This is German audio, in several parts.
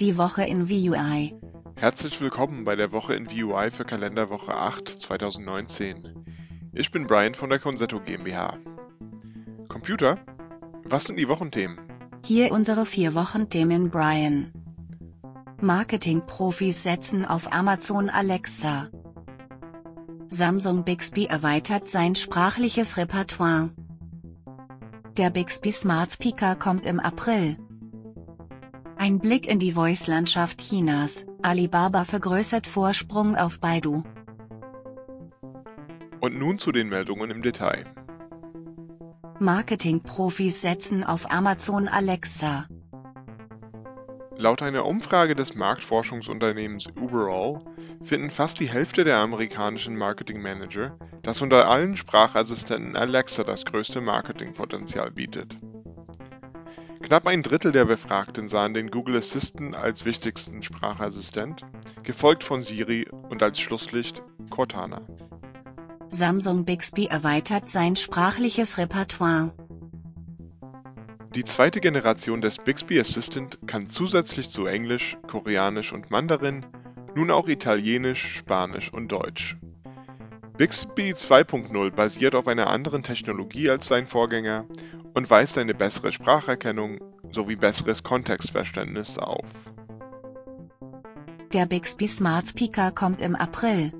Die Woche in VUI. Herzlich willkommen bei der Woche in VUI für Kalenderwoche 8 2019. Ich bin Brian von der Consetto GmbH. Computer, was sind die Wochenthemen? Hier unsere vier Wochenthemen Brian. Marketingprofis setzen auf Amazon Alexa. Samsung Bixby erweitert sein sprachliches Repertoire. Der Bixby Smart Speaker kommt im April. Ein Blick in die Voice-Landschaft Chinas. Alibaba vergrößert Vorsprung auf Baidu. Und nun zu den Meldungen im Detail. Marketingprofis setzen auf Amazon Alexa. Laut einer Umfrage des Marktforschungsunternehmens Uberall finden fast die Hälfte der amerikanischen Marketingmanager, dass unter allen Sprachassistenten Alexa das größte Marketingpotenzial bietet. Knapp ein Drittel der Befragten sahen den Google Assistant als wichtigsten Sprachassistent, gefolgt von Siri und als Schlusslicht Cortana. Samsung Bixby erweitert sein sprachliches Repertoire. Die zweite Generation des Bixby Assistant kann zusätzlich zu Englisch, Koreanisch und Mandarin nun auch Italienisch, Spanisch und Deutsch. Bixby 2.0 basiert auf einer anderen Technologie als sein Vorgänger und weist eine bessere Spracherkennung sowie besseres Kontextverständnis auf. Der Bixby Smart Speaker kommt im April.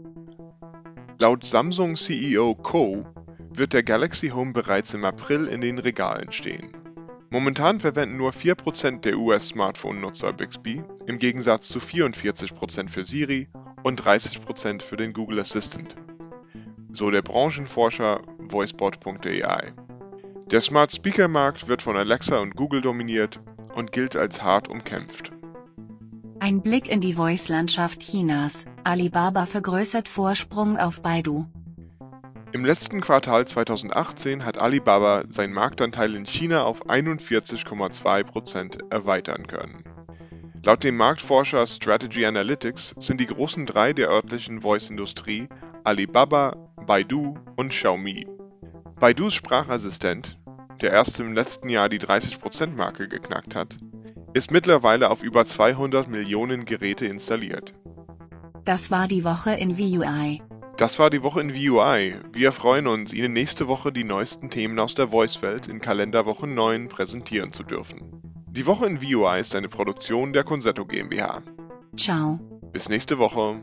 Laut Samsung CEO Ko wird der Galaxy Home bereits im April in den Regalen stehen. Momentan verwenden nur 4% der US-Smartphone-Nutzer Bixby, im Gegensatz zu 44% für Siri und 30% für den Google Assistant. So der Branchenforscher voicebot.ai. Der Smart Speaker Markt wird von Alexa und Google dominiert und gilt als hart umkämpft. Ein Blick in die Voice-Landschaft Chinas. Alibaba vergrößert Vorsprung auf Baidu. Im letzten Quartal 2018 hat Alibaba seinen Marktanteil in China auf 41,2% erweitern können. Laut dem Marktforscher Strategy Analytics sind die großen drei der örtlichen Voice-Industrie Alibaba, Baidu und Xiaomi. Baidus Sprachassistent, der erst im letzten Jahr die 30%-Marke geknackt hat, ist mittlerweile auf über 200 Millionen Geräte installiert. Das war die Woche in VUI. Das war die Woche in VUI. Wir freuen uns, Ihnen nächste Woche die neuesten Themen aus der Voice-Welt in Kalenderwoche 9 präsentieren zu dürfen. Die Woche in VUI ist eine Produktion der Consetto GmbH. Ciao. Bis nächste Woche.